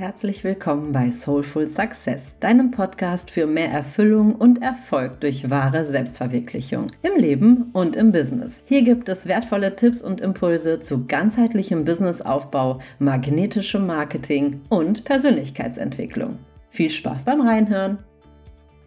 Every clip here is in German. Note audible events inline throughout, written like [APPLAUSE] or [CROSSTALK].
Herzlich willkommen bei Soulful Success, deinem Podcast für mehr Erfüllung und Erfolg durch wahre Selbstverwirklichung im Leben und im Business. Hier gibt es wertvolle Tipps und Impulse zu ganzheitlichem Businessaufbau, magnetischem Marketing und Persönlichkeitsentwicklung. Viel Spaß beim Reinhören!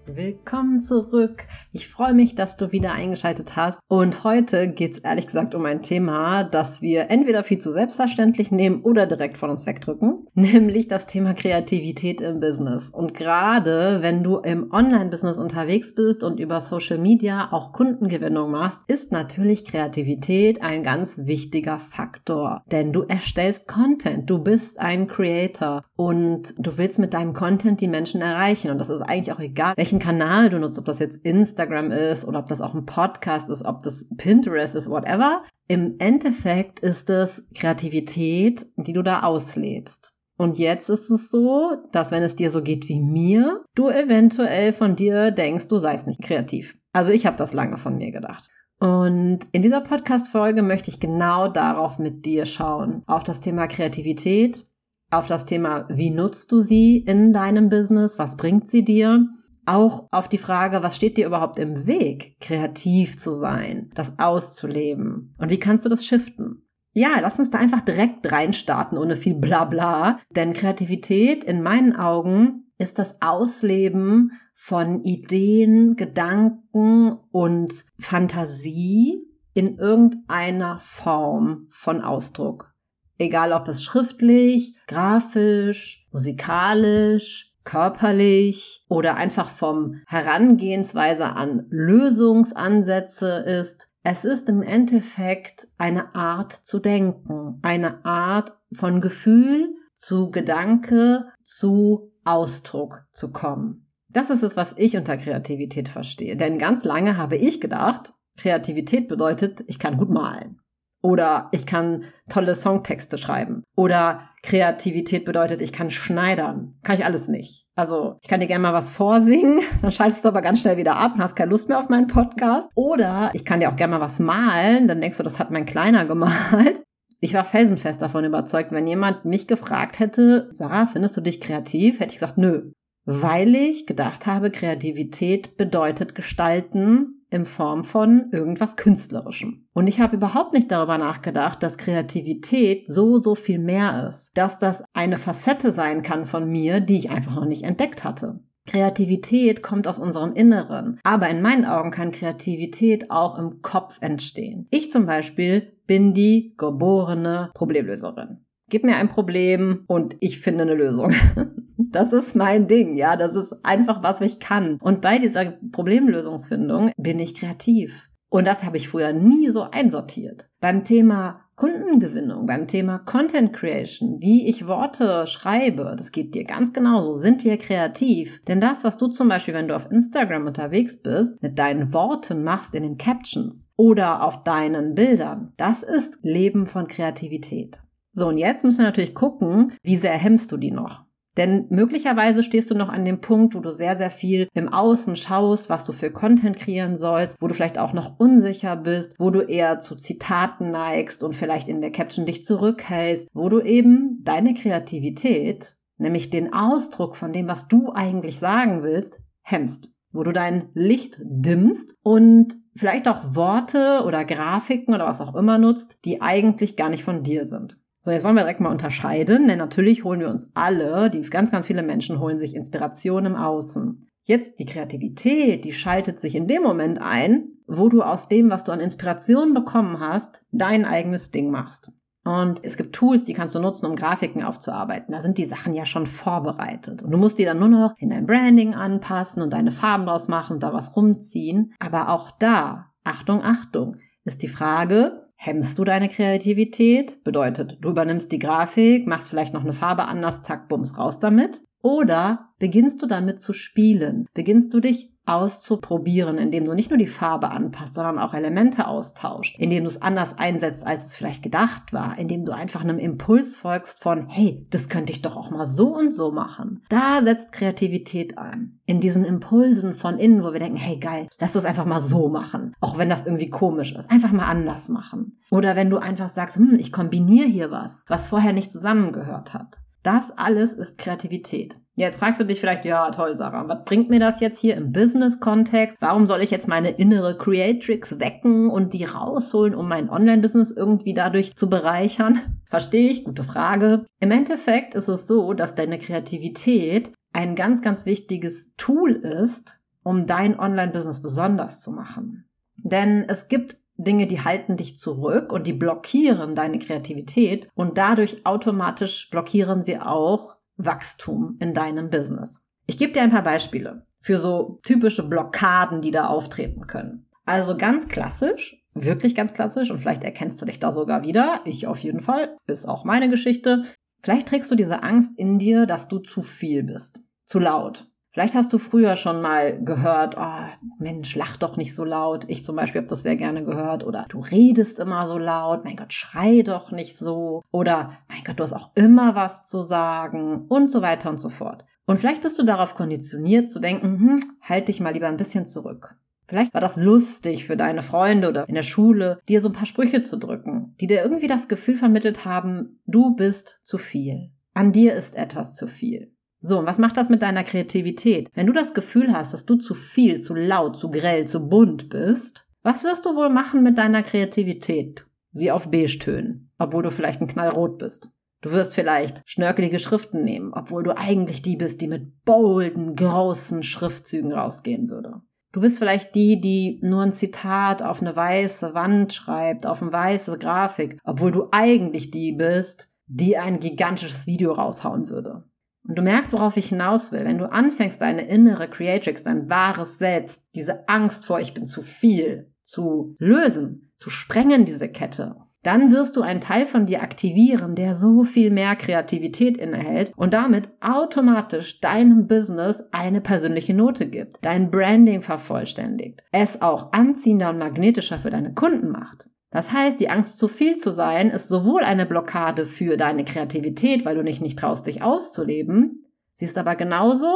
Willkommen zurück. Ich freue mich, dass du wieder eingeschaltet hast. Und heute geht es ehrlich gesagt um ein Thema, das wir entweder viel zu selbstverständlich nehmen oder direkt von uns wegdrücken, [LAUGHS] nämlich das Thema Kreativität im Business. Und gerade wenn du im Online-Business unterwegs bist und über Social Media auch Kundengewinnung machst, ist natürlich Kreativität ein ganz wichtiger Faktor. Denn du erstellst Content, du bist ein Creator und du willst mit deinem Content die Menschen erreichen. Und das ist eigentlich auch egal, welchen Kanal du nutzt, ob das jetzt Instagram ist oder ob das auch ein Podcast ist, ob das Pinterest ist, whatever. Im Endeffekt ist es Kreativität, die du da auslebst. Und jetzt ist es so, dass wenn es dir so geht wie mir, du eventuell von dir denkst, du seist nicht kreativ. Also ich habe das lange von mir gedacht. Und in dieser Podcast-Folge möchte ich genau darauf mit dir schauen. Auf das Thema Kreativität, auf das Thema, wie nutzt du sie in deinem Business, was bringt sie dir auch auf die Frage, was steht dir überhaupt im Weg, kreativ zu sein, das auszuleben und wie kannst du das shiften? Ja, lass uns da einfach direkt reinstarten, ohne viel Blabla, denn Kreativität in meinen Augen ist das Ausleben von Ideen, Gedanken und Fantasie in irgendeiner Form von Ausdruck. Egal ob es schriftlich, grafisch, musikalisch, körperlich oder einfach vom Herangehensweise an Lösungsansätze ist. Es ist im Endeffekt eine Art zu denken, eine Art von Gefühl zu Gedanke zu Ausdruck zu kommen. Das ist es, was ich unter Kreativität verstehe. Denn ganz lange habe ich gedacht, Kreativität bedeutet, ich kann gut malen. Oder ich kann tolle Songtexte schreiben. Oder Kreativität bedeutet, ich kann schneidern. Kann ich alles nicht. Also ich kann dir gerne mal was vorsingen, [LAUGHS] dann schaltest du aber ganz schnell wieder ab und hast keine Lust mehr auf meinen Podcast. Oder ich kann dir auch gerne mal was malen, dann denkst du, das hat mein Kleiner [LAUGHS] gemalt. Ich war felsenfest davon überzeugt, wenn jemand mich gefragt hätte, Sarah, findest du dich kreativ? Hätte ich gesagt, nö. Weil ich gedacht habe, Kreativität bedeutet gestalten, in Form von irgendwas Künstlerischem. Und ich habe überhaupt nicht darüber nachgedacht, dass Kreativität so, so viel mehr ist. Dass das eine Facette sein kann von mir, die ich einfach noch nicht entdeckt hatte. Kreativität kommt aus unserem Inneren, aber in meinen Augen kann Kreativität auch im Kopf entstehen. Ich zum Beispiel bin die geborene Problemlöserin. Gib mir ein Problem und ich finde eine Lösung. [LAUGHS] Das ist mein Ding, ja. Das ist einfach, was ich kann. Und bei dieser Problemlösungsfindung bin ich kreativ. Und das habe ich früher nie so einsortiert. Beim Thema Kundengewinnung, beim Thema Content Creation, wie ich Worte schreibe, das geht dir ganz genauso. Sind wir kreativ? Denn das, was du zum Beispiel, wenn du auf Instagram unterwegs bist, mit deinen Worten machst in den Captions oder auf deinen Bildern, das ist Leben von Kreativität. So, und jetzt müssen wir natürlich gucken, wie sehr hemmst du die noch? Denn möglicherweise stehst du noch an dem Punkt, wo du sehr, sehr viel im Außen schaust, was du für Content kreieren sollst, wo du vielleicht auch noch unsicher bist, wo du eher zu Zitaten neigst und vielleicht in der Caption dich zurückhältst, wo du eben deine Kreativität, nämlich den Ausdruck von dem, was du eigentlich sagen willst, hemmst wo du dein Licht dimmst und vielleicht auch Worte oder Grafiken oder was auch immer nutzt, die eigentlich gar nicht von dir sind. So, jetzt wollen wir direkt mal unterscheiden, denn natürlich holen wir uns alle, die ganz, ganz viele Menschen holen sich Inspiration im Außen. Jetzt die Kreativität, die schaltet sich in dem Moment ein, wo du aus dem, was du an Inspiration bekommen hast, dein eigenes Ding machst. Und es gibt Tools, die kannst du nutzen, um Grafiken aufzuarbeiten. Da sind die Sachen ja schon vorbereitet. Und du musst die dann nur noch in dein Branding anpassen und deine Farben draus machen und da was rumziehen. Aber auch da, Achtung, Achtung, ist die Frage, hemmst du deine Kreativität? Bedeutet, du übernimmst die Grafik, machst vielleicht noch eine Farbe anders, zack, bums, raus damit. Oder beginnst du damit zu spielen? Beginnst du dich auszuprobieren, indem du nicht nur die Farbe anpasst, sondern auch Elemente austauscht, indem du es anders einsetzt, als es vielleicht gedacht war, indem du einfach einem Impuls folgst von, hey, das könnte ich doch auch mal so und so machen. Da setzt Kreativität an. In diesen Impulsen von innen, wo wir denken, hey, geil, lass das einfach mal so machen. Auch wenn das irgendwie komisch ist. Einfach mal anders machen. Oder wenn du einfach sagst, hm, ich kombiniere hier was, was vorher nicht zusammengehört hat. Das alles ist Kreativität. Jetzt fragst du dich vielleicht, ja, toll, Sarah, was bringt mir das jetzt hier im Business-Kontext? Warum soll ich jetzt meine innere Creatrix wecken und die rausholen, um mein Online-Business irgendwie dadurch zu bereichern? Verstehe ich, gute Frage. Im Endeffekt ist es so, dass deine Kreativität ein ganz, ganz wichtiges Tool ist, um dein Online-Business besonders zu machen. Denn es gibt Dinge, die halten dich zurück und die blockieren deine Kreativität und dadurch automatisch blockieren sie auch Wachstum in deinem Business. Ich gebe dir ein paar Beispiele für so typische Blockaden, die da auftreten können. Also ganz klassisch, wirklich ganz klassisch und vielleicht erkennst du dich da sogar wieder. Ich auf jeden Fall, ist auch meine Geschichte. Vielleicht trägst du diese Angst in dir, dass du zu viel bist, zu laut, Vielleicht hast du früher schon mal gehört, oh, Mensch, lach doch nicht so laut. Ich zum Beispiel habe das sehr gerne gehört. Oder du redest immer so laut. Mein Gott, schrei doch nicht so. Oder mein Gott, du hast auch immer was zu sagen. Und so weiter und so fort. Und vielleicht bist du darauf konditioniert zu denken, hm, halt dich mal lieber ein bisschen zurück. Vielleicht war das lustig für deine Freunde oder in der Schule, dir so ein paar Sprüche zu drücken, die dir irgendwie das Gefühl vermittelt haben, du bist zu viel. An dir ist etwas zu viel. So, und was macht das mit deiner Kreativität? Wenn du das Gefühl hast, dass du zu viel, zu laut, zu grell, zu bunt bist, was wirst du wohl machen mit deiner Kreativität? Sie auf beige tönen, obwohl du vielleicht ein Knallrot bist. Du wirst vielleicht schnörkelige Schriften nehmen, obwohl du eigentlich die bist, die mit bolden, großen Schriftzügen rausgehen würde. Du bist vielleicht die, die nur ein Zitat auf eine weiße Wand schreibt, auf eine weiße Grafik, obwohl du eigentlich die bist, die ein gigantisches Video raushauen würde. Und du merkst, worauf ich hinaus will. Wenn du anfängst, deine innere Creatrix, dein wahres Selbst, diese Angst vor, ich bin zu viel, zu lösen, zu sprengen, diese Kette, dann wirst du einen Teil von dir aktivieren, der so viel mehr Kreativität innehält und damit automatisch deinem Business eine persönliche Note gibt, dein Branding vervollständigt, es auch anziehender und magnetischer für deine Kunden macht. Das heißt, die Angst, zu viel zu sein, ist sowohl eine Blockade für deine Kreativität, weil du nicht, nicht traust, dich auszuleben. Sie ist aber genauso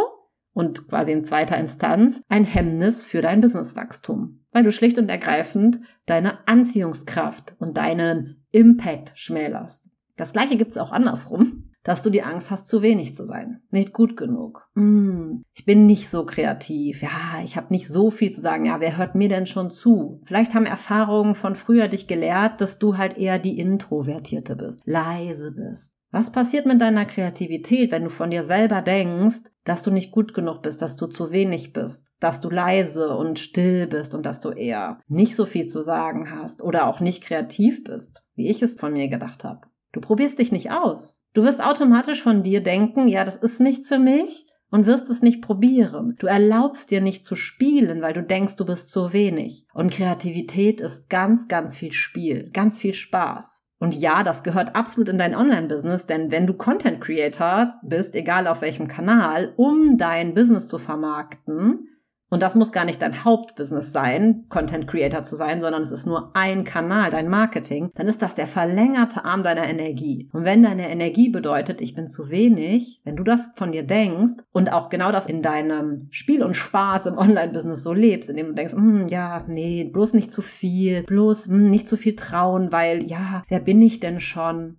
und quasi in zweiter Instanz ein Hemmnis für dein Businesswachstum, weil du schlicht und ergreifend deine Anziehungskraft und deinen Impact schmälerst. Das gleiche gibt es auch andersrum dass du die Angst hast, zu wenig zu sein, nicht gut genug. Mm, ich bin nicht so kreativ. Ja, ich habe nicht so viel zu sagen. Ja, wer hört mir denn schon zu? Vielleicht haben Erfahrungen von früher dich gelehrt, dass du halt eher die Introvertierte bist, leise bist. Was passiert mit deiner Kreativität, wenn du von dir selber denkst, dass du nicht gut genug bist, dass du zu wenig bist, dass du leise und still bist und dass du eher nicht so viel zu sagen hast oder auch nicht kreativ bist, wie ich es von mir gedacht habe? Du probierst dich nicht aus. Du wirst automatisch von dir denken, ja, das ist nichts für mich und wirst es nicht probieren. Du erlaubst dir nicht zu spielen, weil du denkst, du bist zu wenig. Und Kreativität ist ganz, ganz viel Spiel, ganz viel Spaß. Und ja, das gehört absolut in dein Online-Business, denn wenn du Content Creator bist, egal auf welchem Kanal, um dein Business zu vermarkten, und das muss gar nicht dein Hauptbusiness sein, Content Creator zu sein, sondern es ist nur ein Kanal, dein Marketing. Dann ist das der verlängerte Arm deiner Energie. Und wenn deine Energie bedeutet, ich bin zu wenig, wenn du das von dir denkst und auch genau das in deinem Spiel und Spaß im Online-Business so lebst, indem du denkst, hm, ja, nee, bloß nicht zu viel, bloß hm, nicht zu viel trauen, weil, ja, wer bin ich denn schon?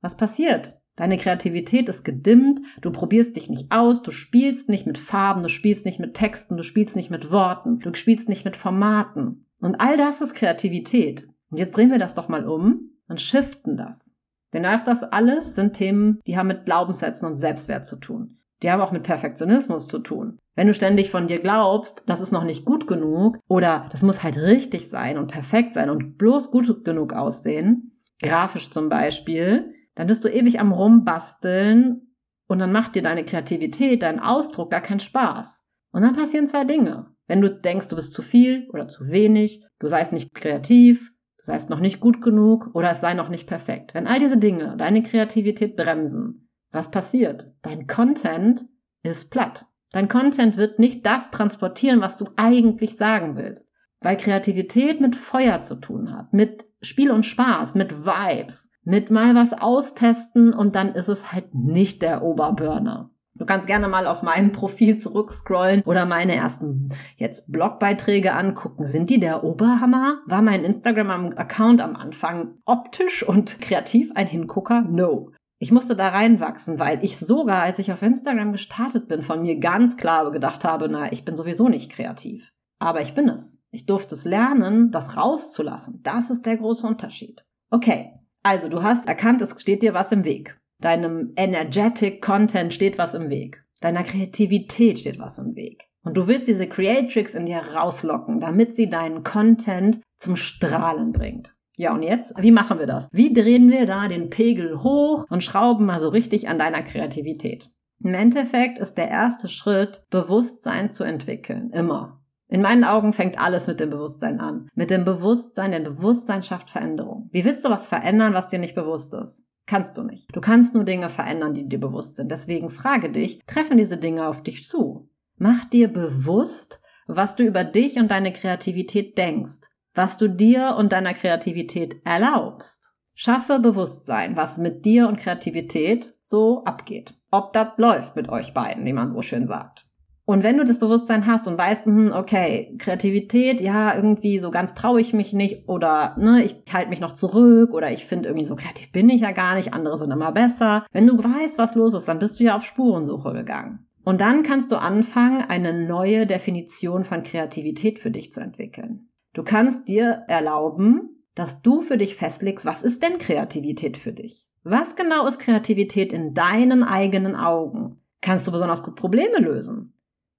Was passiert? Deine Kreativität ist gedimmt, du probierst dich nicht aus, du spielst nicht mit Farben, du spielst nicht mit Texten, du spielst nicht mit Worten, du spielst nicht mit Formaten. Und all das ist Kreativität. Und jetzt drehen wir das doch mal um und shiften das. Denn auch das alles sind Themen, die haben mit Glaubenssätzen und Selbstwert zu tun. Die haben auch mit Perfektionismus zu tun. Wenn du ständig von dir glaubst, das ist noch nicht gut genug oder das muss halt richtig sein und perfekt sein und bloß gut genug aussehen, grafisch zum Beispiel, dann bist du ewig am Rumbasteln und dann macht dir deine Kreativität, dein Ausdruck gar keinen Spaß. Und dann passieren zwei Dinge. Wenn du denkst, du bist zu viel oder zu wenig, du seist nicht kreativ, du seist noch nicht gut genug oder es sei noch nicht perfekt. Wenn all diese Dinge deine Kreativität bremsen, was passiert? Dein Content ist platt. Dein Content wird nicht das transportieren, was du eigentlich sagen willst. Weil Kreativität mit Feuer zu tun hat, mit Spiel und Spaß, mit Vibes, mit mal was austesten und dann ist es halt nicht der Oberburner. Du kannst gerne mal auf meinem Profil zurückscrollen oder meine ersten jetzt Blogbeiträge angucken. Sind die der Oberhammer? War mein Instagram-Account am Anfang optisch und [LAUGHS] kreativ ein Hingucker? No. Ich musste da reinwachsen, weil ich sogar, als ich auf Instagram gestartet bin, von mir ganz klar gedacht habe, na, ich bin sowieso nicht kreativ. Aber ich bin es. Ich durfte es lernen, das rauszulassen. Das ist der große Unterschied. Okay, also du hast erkannt, es steht dir was im Weg. Deinem energetic Content steht was im Weg. Deiner Kreativität steht was im Weg. Und du willst diese Creatrix in dir rauslocken, damit sie deinen Content zum Strahlen bringt. Ja, und jetzt? Wie machen wir das? Wie drehen wir da den Pegel hoch und schrauben mal so richtig an deiner Kreativität? Im Endeffekt ist der erste Schritt, Bewusstsein zu entwickeln. Immer. In meinen Augen fängt alles mit dem Bewusstsein an. Mit dem Bewusstsein, denn Bewusstsein schafft Veränderung. Wie willst du was verändern, was dir nicht bewusst ist? Kannst du nicht. Du kannst nur Dinge verändern, die dir bewusst sind. Deswegen frage dich, treffen diese Dinge auf dich zu? Mach dir bewusst, was du über dich und deine Kreativität denkst was du dir und deiner Kreativität erlaubst. Schaffe Bewusstsein, was mit dir und Kreativität so abgeht. Ob das läuft mit euch beiden, wie man so schön sagt. Und wenn du das Bewusstsein hast und weißt, hm, okay, Kreativität, ja, irgendwie so ganz traue ich mich nicht oder ne, ich halte mich noch zurück oder ich finde irgendwie so kreativ bin ich ja gar nicht, andere sind immer besser. Wenn du weißt, was los ist, dann bist du ja auf Spurensuche gegangen. Und dann kannst du anfangen, eine neue Definition von Kreativität für dich zu entwickeln. Du kannst dir erlauben, dass du für dich festlegst, was ist denn Kreativität für dich? Was genau ist Kreativität in deinen eigenen Augen? Kannst du besonders gut Probleme lösen?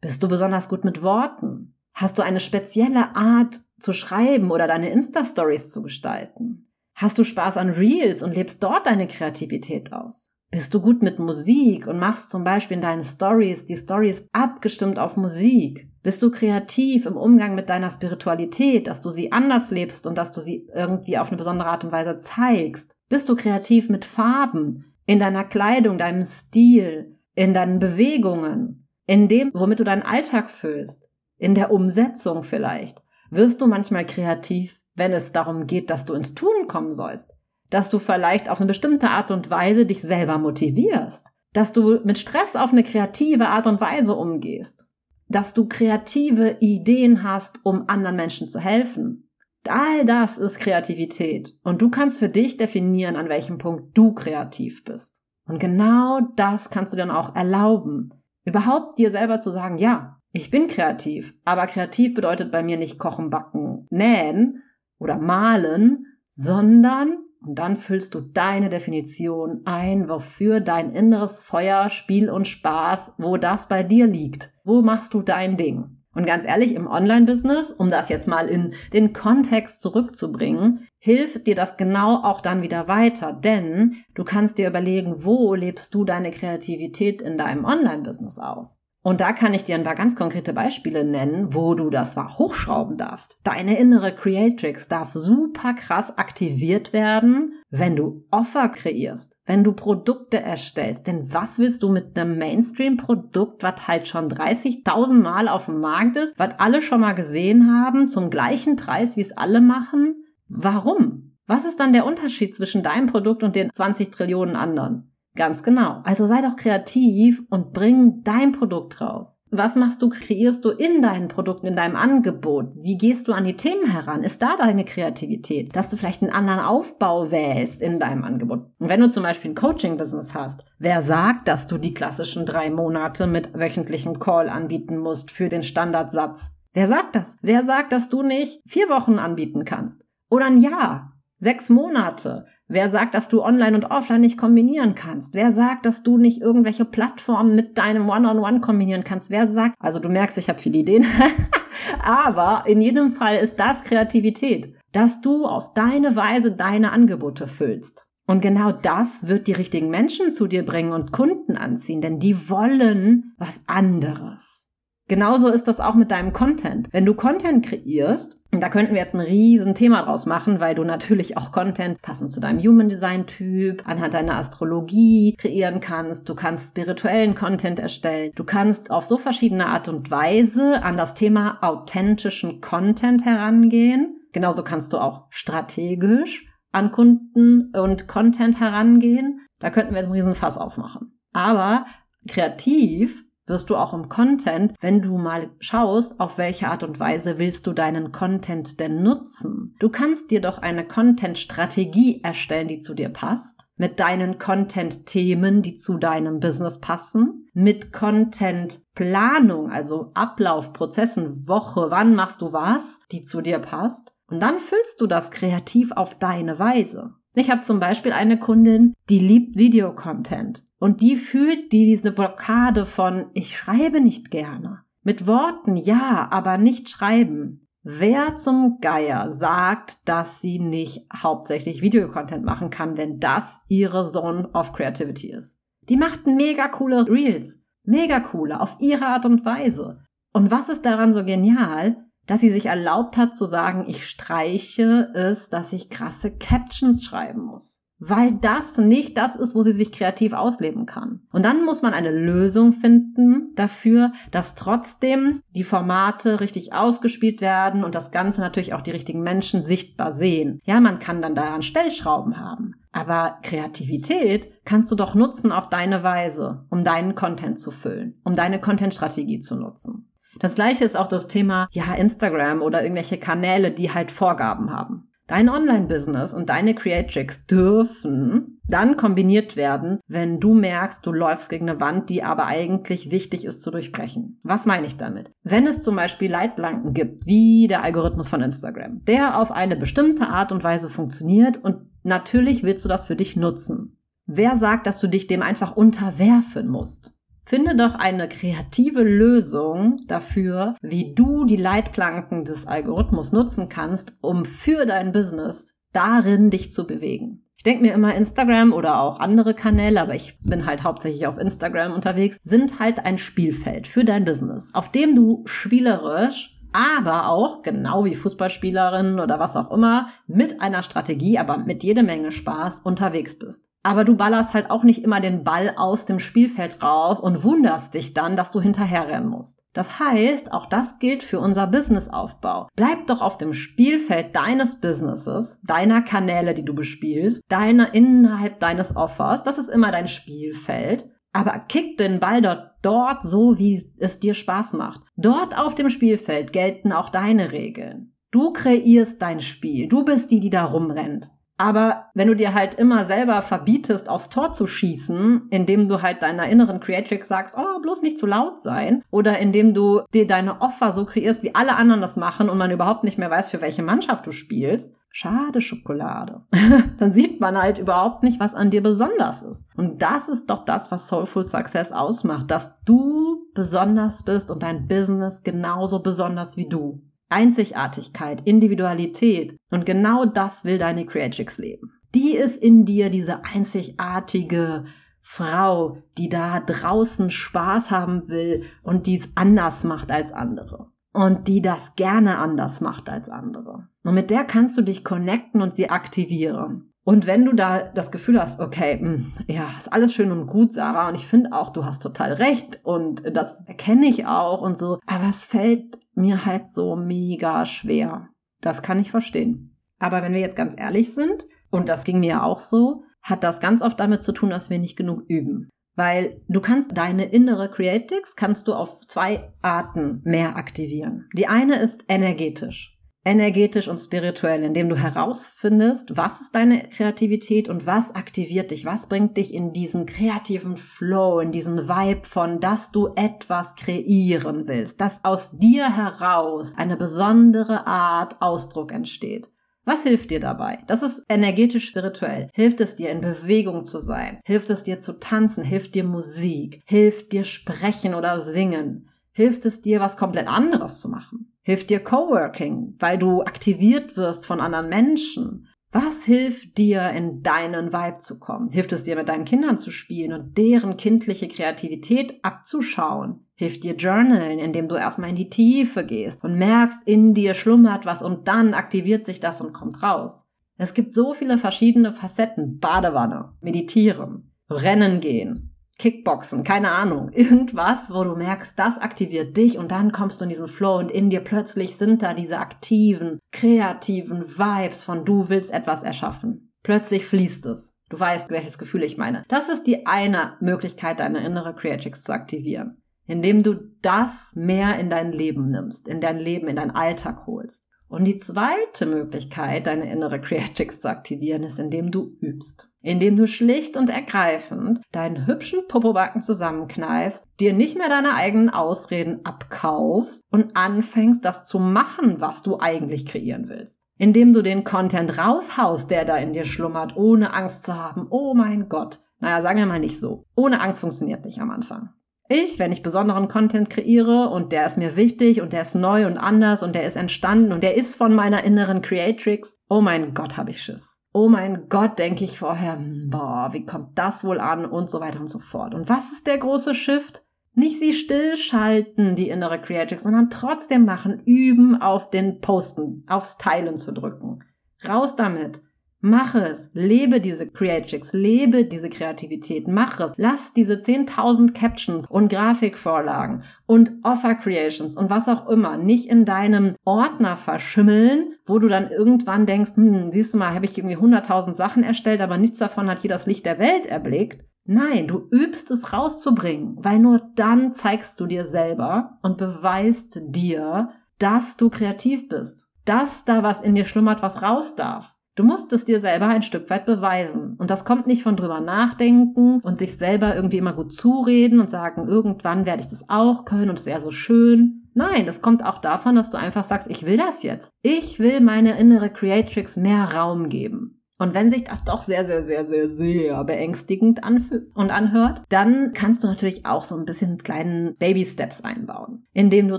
Bist du besonders gut mit Worten? Hast du eine spezielle Art zu schreiben oder deine Insta-Stories zu gestalten? Hast du Spaß an Reels und lebst dort deine Kreativität aus? Bist du gut mit Musik und machst zum Beispiel in deinen Stories die Stories abgestimmt auf Musik? Bist du kreativ im Umgang mit deiner Spiritualität, dass du sie anders lebst und dass du sie irgendwie auf eine besondere Art und Weise zeigst? Bist du kreativ mit Farben, in deiner Kleidung, deinem Stil, in deinen Bewegungen, in dem, womit du deinen Alltag füllst, in der Umsetzung vielleicht? Wirst du manchmal kreativ, wenn es darum geht, dass du ins Tun kommen sollst? dass du vielleicht auf eine bestimmte Art und Weise dich selber motivierst, dass du mit Stress auf eine kreative Art und Weise umgehst, dass du kreative Ideen hast, um anderen Menschen zu helfen. All das ist Kreativität und du kannst für dich definieren, an welchem Punkt du kreativ bist. Und genau das kannst du dann auch erlauben, überhaupt dir selber zu sagen, ja, ich bin kreativ, aber kreativ bedeutet bei mir nicht kochen, backen, nähen oder malen, sondern und dann füllst du deine Definition ein, wofür dein inneres Feuer, Spiel und Spaß, wo das bei dir liegt. Wo machst du dein Ding? Und ganz ehrlich, im Online-Business, um das jetzt mal in den Kontext zurückzubringen, hilft dir das genau auch dann wieder weiter, denn du kannst dir überlegen, wo lebst du deine Kreativität in deinem Online-Business aus? Und da kann ich dir ein paar ganz konkrete Beispiele nennen, wo du das mal hochschrauben darfst. Deine innere Creatrix darf super krass aktiviert werden, wenn du Offer kreierst, wenn du Produkte erstellst. Denn was willst du mit einem Mainstream-Produkt, was halt schon 30.000 Mal auf dem Markt ist, was alle schon mal gesehen haben, zum gleichen Preis, wie es alle machen? Warum? Was ist dann der Unterschied zwischen deinem Produkt und den 20 Trillionen anderen? Ganz genau. Also sei doch kreativ und bring dein Produkt raus. Was machst du, kreierst du in deinen Produkten, in deinem Angebot? Wie gehst du an die Themen heran? Ist da deine Kreativität? Dass du vielleicht einen anderen Aufbau wählst in deinem Angebot. Und wenn du zum Beispiel ein Coaching-Business hast, wer sagt, dass du die klassischen drei Monate mit wöchentlichem Call anbieten musst für den Standardsatz? Wer sagt das? Wer sagt, dass du nicht vier Wochen anbieten kannst? Oder ein Jahr? Sechs Monate? Wer sagt, dass du online und offline nicht kombinieren kannst? Wer sagt, dass du nicht irgendwelche Plattformen mit deinem One-on-One -on -One kombinieren kannst? Wer sagt, also du merkst, ich habe viele Ideen, [LAUGHS] aber in jedem Fall ist das Kreativität, dass du auf deine Weise deine Angebote füllst. Und genau das wird die richtigen Menschen zu dir bringen und Kunden anziehen, denn die wollen was anderes. Genauso ist das auch mit deinem Content. Wenn du Content kreierst, und da könnten wir jetzt ein riesen Thema draus machen, weil du natürlich auch Content passend zu deinem Human Design Typ, anhand deiner Astrologie kreieren kannst. Du kannst spirituellen Content erstellen. Du kannst auf so verschiedene Art und Weise an das Thema authentischen Content herangehen. Genauso kannst du auch strategisch an Kunden und Content herangehen. Da könnten wir jetzt einen riesen Fass aufmachen. Aber kreativ wirst du auch im Content, wenn du mal schaust, auf welche Art und Weise willst du deinen Content denn nutzen. Du kannst dir doch eine Content-Strategie erstellen, die zu dir passt, mit deinen Content-Themen, die zu deinem Business passen, mit Content-Planung, also Ablauf, Prozessen, Woche, wann machst du was, die zu dir passt. Und dann füllst du das kreativ auf deine Weise. Ich habe zum Beispiel eine Kundin, die liebt Videocontent. Und die fühlt diese Blockade von ich schreibe nicht gerne. Mit Worten ja, aber nicht schreiben. Wer zum Geier sagt, dass sie nicht hauptsächlich Videocontent machen kann, wenn das ihre Zone of Creativity ist? Die macht mega coole Reels. Mega coole, auf ihre Art und Weise. Und was ist daran so genial? Dass sie sich erlaubt hat zu sagen, ich streiche es, dass ich krasse Captions schreiben muss weil das nicht das ist, wo sie sich kreativ ausleben kann. Und dann muss man eine Lösung finden dafür, dass trotzdem die Formate richtig ausgespielt werden und das Ganze natürlich auch die richtigen Menschen sichtbar sehen. Ja, man kann dann daran Stellschrauben haben. Aber Kreativität kannst du doch nutzen auf deine Weise, um deinen Content zu füllen, um deine Content-Strategie zu nutzen. Das gleiche ist auch das Thema, ja, Instagram oder irgendwelche Kanäle, die halt Vorgaben haben. Dein Online-Business und deine Creatrix dürfen dann kombiniert werden, wenn du merkst, du läufst gegen eine Wand, die aber eigentlich wichtig ist zu durchbrechen. Was meine ich damit? Wenn es zum Beispiel Leitplanken gibt, wie der Algorithmus von Instagram, der auf eine bestimmte Art und Weise funktioniert und natürlich willst du das für dich nutzen. Wer sagt, dass du dich dem einfach unterwerfen musst? Finde doch eine kreative Lösung dafür, wie du die Leitplanken des Algorithmus nutzen kannst, um für dein Business darin dich zu bewegen. Ich denke mir immer, Instagram oder auch andere Kanäle, aber ich bin halt hauptsächlich auf Instagram unterwegs, sind halt ein Spielfeld für dein Business, auf dem du spielerisch aber auch, genau wie Fußballspielerinnen oder was auch immer, mit einer Strategie, aber mit jede Menge Spaß unterwegs bist. Aber du ballerst halt auch nicht immer den Ball aus dem Spielfeld raus und wunderst dich dann, dass du hinterherrennen musst. Das heißt, auch das gilt für unser Businessaufbau. Bleib doch auf dem Spielfeld deines Businesses, deiner Kanäle, die du bespielst, deiner innerhalb deines Offers. Das ist immer dein Spielfeld. Aber kick den Ball dort, dort so, wie es dir Spaß macht. Dort auf dem Spielfeld gelten auch deine Regeln. Du kreierst dein Spiel. Du bist die, die da rumrennt. Aber wenn du dir halt immer selber verbietest, aufs Tor zu schießen, indem du halt deiner inneren Creatrix sagst, oh, bloß nicht zu laut sein, oder indem du dir deine Offer so kreierst, wie alle anderen das machen und man überhaupt nicht mehr weiß, für welche Mannschaft du spielst, schade Schokolade. [LAUGHS] Dann sieht man halt überhaupt nicht, was an dir besonders ist. Und das ist doch das, was Soulful Success ausmacht, dass du besonders bist und dein Business genauso besonders wie du. Einzigartigkeit, Individualität. Und genau das will deine Creatrix leben. Die ist in dir diese einzigartige Frau, die da draußen Spaß haben will und die es anders macht als andere. Und die das gerne anders macht als andere. Und mit der kannst du dich connecten und sie aktivieren. Und wenn du da das Gefühl hast, okay, mh, hm, ja, ist alles schön und gut, Sarah, und ich finde auch, du hast total recht und das erkenne ich auch und so, aber es fällt mir halt so mega schwer. Das kann ich verstehen. Aber wenn wir jetzt ganz ehrlich sind, und das ging mir auch so, hat das ganz oft damit zu tun, dass wir nicht genug üben. Weil du kannst deine innere Creatics kannst du auf zwei Arten mehr aktivieren. Die eine ist energetisch energetisch und spirituell, indem du herausfindest, was ist deine Kreativität und was aktiviert dich, was bringt dich in diesen kreativen Flow, in diesen Vibe von, dass du etwas kreieren willst, dass aus dir heraus eine besondere Art Ausdruck entsteht. Was hilft dir dabei? Das ist energetisch spirituell. Hilft es dir in Bewegung zu sein? Hilft es dir zu tanzen? Hilft dir Musik? Hilft dir sprechen oder singen? Hilft es dir, was komplett anderes zu machen? Hilft dir Coworking, weil du aktiviert wirst von anderen Menschen? Was hilft dir, in deinen Vibe zu kommen? Hilft es dir, mit deinen Kindern zu spielen und deren kindliche Kreativität abzuschauen? Hilft dir Journalen, indem du erstmal in die Tiefe gehst und merkst, in dir schlummert was und dann aktiviert sich das und kommt raus? Es gibt so viele verschiedene Facetten. Badewanne, meditieren, rennen gehen, Kickboxen, keine Ahnung, [LAUGHS] irgendwas, wo du merkst, das aktiviert dich und dann kommst du in diesen Flow und in dir plötzlich sind da diese aktiven, kreativen Vibes von du willst etwas erschaffen. Plötzlich fließt es. Du weißt, welches Gefühl ich meine. Das ist die eine Möglichkeit, deine innere Creatrix zu aktivieren. indem du das mehr in dein Leben nimmst, in dein Leben, in deinen Alltag holst. Und die zweite Möglichkeit, deine innere Creatrix zu aktivieren, ist, indem du übst. Indem du schlicht und ergreifend deinen hübschen Popobacken zusammenkneifst, dir nicht mehr deine eigenen Ausreden abkaufst und anfängst, das zu machen, was du eigentlich kreieren willst. Indem du den Content raushaust, der da in dir schlummert, ohne Angst zu haben, oh mein Gott. Naja, sagen wir mal nicht so. Ohne Angst funktioniert nicht am Anfang. Ich, wenn ich besonderen Content kreiere und der ist mir wichtig und der ist neu und anders und der ist entstanden und der ist von meiner inneren Creatrix, oh mein Gott, habe ich Schiss. Oh mein Gott, denke ich vorher, hm, boah, wie kommt das wohl an und so weiter und so fort. Und was ist der große Shift? Nicht sie stillschalten, die innere Creatrix, sondern trotzdem machen, üben, auf den Posten, aufs Teilen zu drücken. Raus damit. Mach es. Lebe diese Creatrix. Lebe diese Kreativität. Mach es. Lass diese 10.000 Captions und Grafikvorlagen und Offer Creations und was auch immer nicht in deinem Ordner verschimmeln, wo du dann irgendwann denkst, hm, siehst du mal, habe ich irgendwie 100.000 Sachen erstellt, aber nichts davon hat hier das Licht der Welt erblickt. Nein, du übst es rauszubringen, weil nur dann zeigst du dir selber und beweist dir, dass du kreativ bist. Dass da was in dir schlummert, was raus darf. Du musst es dir selber ein Stück weit beweisen. Und das kommt nicht von drüber nachdenken und sich selber irgendwie immer gut zureden und sagen, irgendwann werde ich das auch können und es wäre so schön. Nein, das kommt auch davon, dass du einfach sagst, ich will das jetzt. Ich will meine innere Creatrix mehr Raum geben. Und wenn sich das doch sehr, sehr, sehr, sehr, sehr beängstigend anfühlt und anhört, dann kannst du natürlich auch so ein bisschen kleinen Baby-Steps einbauen. Indem du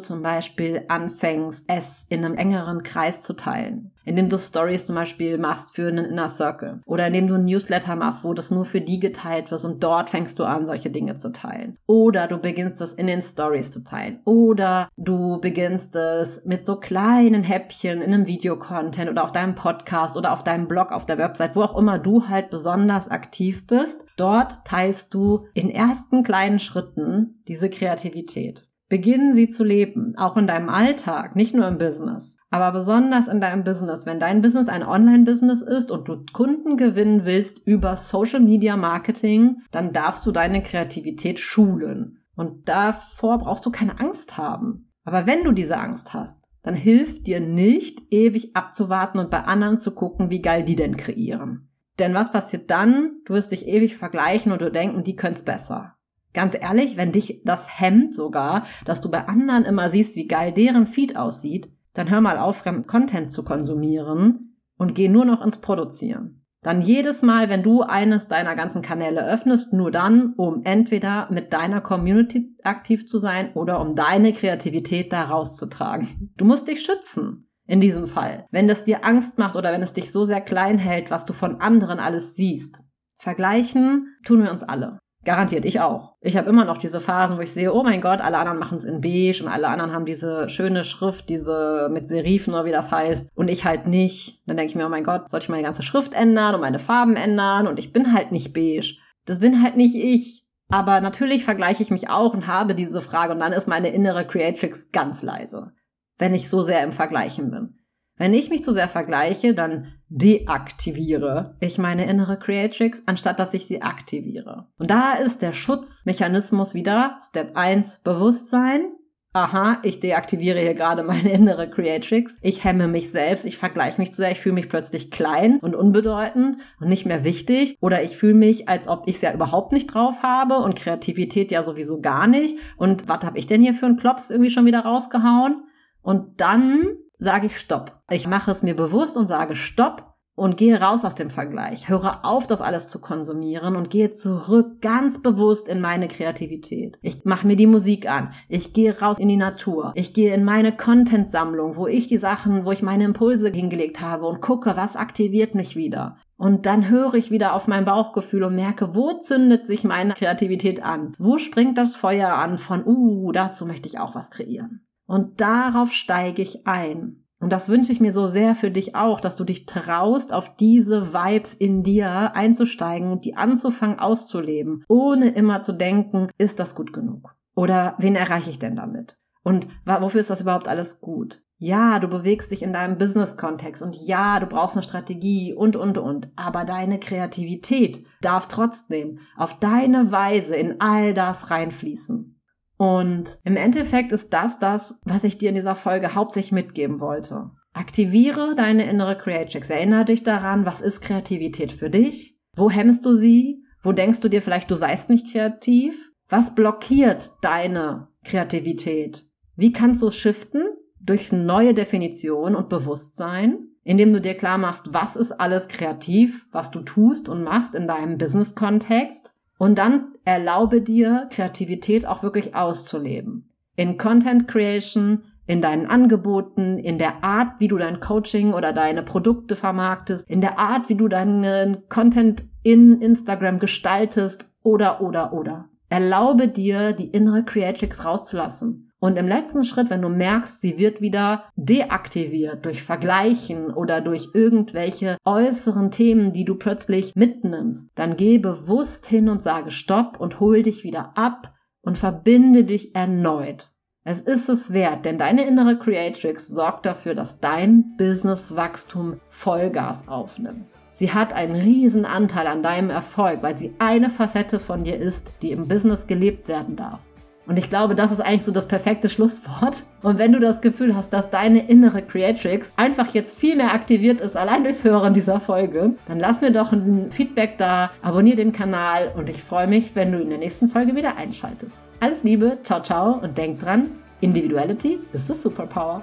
zum Beispiel anfängst, es in einem engeren Kreis zu teilen indem du Stories zum Beispiel machst für einen Inner Circle oder indem du ein Newsletter machst, wo das nur für die geteilt wird und dort fängst du an, solche Dinge zu teilen. Oder du beginnst das in den Stories zu teilen. Oder du beginnst es mit so kleinen Häppchen in einem Videocontent oder auf deinem Podcast oder auf deinem Blog, auf der Website, wo auch immer du halt besonders aktiv bist. Dort teilst du in ersten kleinen Schritten diese Kreativität. Beginnen sie zu leben, auch in deinem Alltag, nicht nur im Business, aber besonders in deinem Business. Wenn dein Business ein Online-Business ist und du Kunden gewinnen willst über Social Media Marketing, dann darfst du deine Kreativität schulen. Und davor brauchst du keine Angst haben. Aber wenn du diese Angst hast, dann hilft dir nicht, ewig abzuwarten und bei anderen zu gucken, wie geil die denn kreieren. Denn was passiert dann? Du wirst dich ewig vergleichen und du denken, die können's besser. Ganz ehrlich, wenn dich das hemmt sogar, dass du bei anderen immer siehst, wie geil deren Feed aussieht, dann hör mal auf, Content zu konsumieren und geh nur noch ins Produzieren. Dann jedes Mal, wenn du eines deiner ganzen Kanäle öffnest, nur dann, um entweder mit deiner Community aktiv zu sein oder um deine Kreativität da rauszutragen. Du musst dich schützen. In diesem Fall. Wenn das dir Angst macht oder wenn es dich so sehr klein hält, was du von anderen alles siehst. Vergleichen tun wir uns alle. Garantiert, ich auch. Ich habe immer noch diese Phasen, wo ich sehe, oh mein Gott, alle anderen machen es in beige und alle anderen haben diese schöne Schrift, diese mit Serifen oder wie das heißt und ich halt nicht. Dann denke ich mir, oh mein Gott, sollte ich meine ganze Schrift ändern und meine Farben ändern und ich bin halt nicht beige. Das bin halt nicht ich. Aber natürlich vergleiche ich mich auch und habe diese Frage und dann ist meine innere Creatrix ganz leise, wenn ich so sehr im Vergleichen bin. Wenn ich mich zu sehr vergleiche, dann deaktiviere ich meine innere Creatrix, anstatt dass ich sie aktiviere. Und da ist der Schutzmechanismus wieder Step 1 Bewusstsein. Aha, ich deaktiviere hier gerade meine [LAUGHS] innere Creatrix. Ich hemme mich selbst, ich vergleiche mich zu sehr, ich fühle mich plötzlich klein und unbedeutend und nicht mehr wichtig. Oder ich fühle mich, als ob ich es ja überhaupt nicht drauf habe und Kreativität ja sowieso gar nicht. Und was habe ich denn hier für einen Klops irgendwie schon wieder rausgehauen? Und dann sage ich Stopp. Ich mache es mir bewusst und sage Stopp und gehe raus aus dem Vergleich. Höre auf, das alles zu konsumieren und gehe zurück ganz bewusst in meine Kreativität. Ich mache mir die Musik an. Ich gehe raus in die Natur. Ich gehe in meine Content-Sammlung, wo ich die Sachen, wo ich meine Impulse hingelegt habe und gucke, was aktiviert mich wieder. Und dann höre ich wieder auf mein Bauchgefühl und merke, wo zündet sich meine Kreativität an? Wo springt das Feuer an von, uh, dazu möchte ich auch was kreieren. Und darauf steige ich ein. Und das wünsche ich mir so sehr für dich auch, dass du dich traust, auf diese Vibes in dir einzusteigen und die anzufangen auszuleben, ohne immer zu denken, ist das gut genug? Oder wen erreiche ich denn damit? Und wofür ist das überhaupt alles gut? Ja, du bewegst dich in deinem Business-Kontext und ja, du brauchst eine Strategie und, und, und. Aber deine Kreativität darf trotzdem auf deine Weise in all das reinfließen. Und im Endeffekt ist das das, was ich dir in dieser Folge hauptsächlich mitgeben wollte. Aktiviere deine innere Creatrix. Erinnere dich daran, was ist Kreativität für dich? Wo hemmst du sie? Wo denkst du dir vielleicht, du seist nicht kreativ? Was blockiert deine Kreativität? Wie kannst du es shiften? Durch neue Definition und Bewusstsein, indem du dir klar machst, was ist alles kreativ, was du tust und machst in deinem Business-Kontext und dann erlaube dir, Kreativität auch wirklich auszuleben. In Content Creation, in deinen Angeboten, in der Art, wie du dein Coaching oder deine Produkte vermarktest, in der Art, wie du deinen Content in Instagram gestaltest oder, oder, oder. Erlaube dir, die innere Creatrix rauszulassen. Und im letzten Schritt, wenn du merkst, sie wird wieder deaktiviert durch Vergleichen oder durch irgendwelche äußeren Themen, die du plötzlich mitnimmst, dann geh bewusst hin und sage Stopp und hol dich wieder ab und verbinde dich erneut. Es ist es wert, denn deine innere Creatrix sorgt dafür, dass dein Businesswachstum Vollgas aufnimmt. Sie hat einen riesen Anteil an deinem Erfolg, weil sie eine Facette von dir ist, die im Business gelebt werden darf. Und ich glaube, das ist eigentlich so das perfekte Schlusswort. Und wenn du das Gefühl hast, dass deine innere Creatrix einfach jetzt viel mehr aktiviert ist, allein durchs Hören dieser Folge, dann lass mir doch ein Feedback da, abonniere den Kanal und ich freue mich, wenn du in der nächsten Folge wieder einschaltest. Alles Liebe, ciao, ciao und denk dran, Individuality ist the Superpower.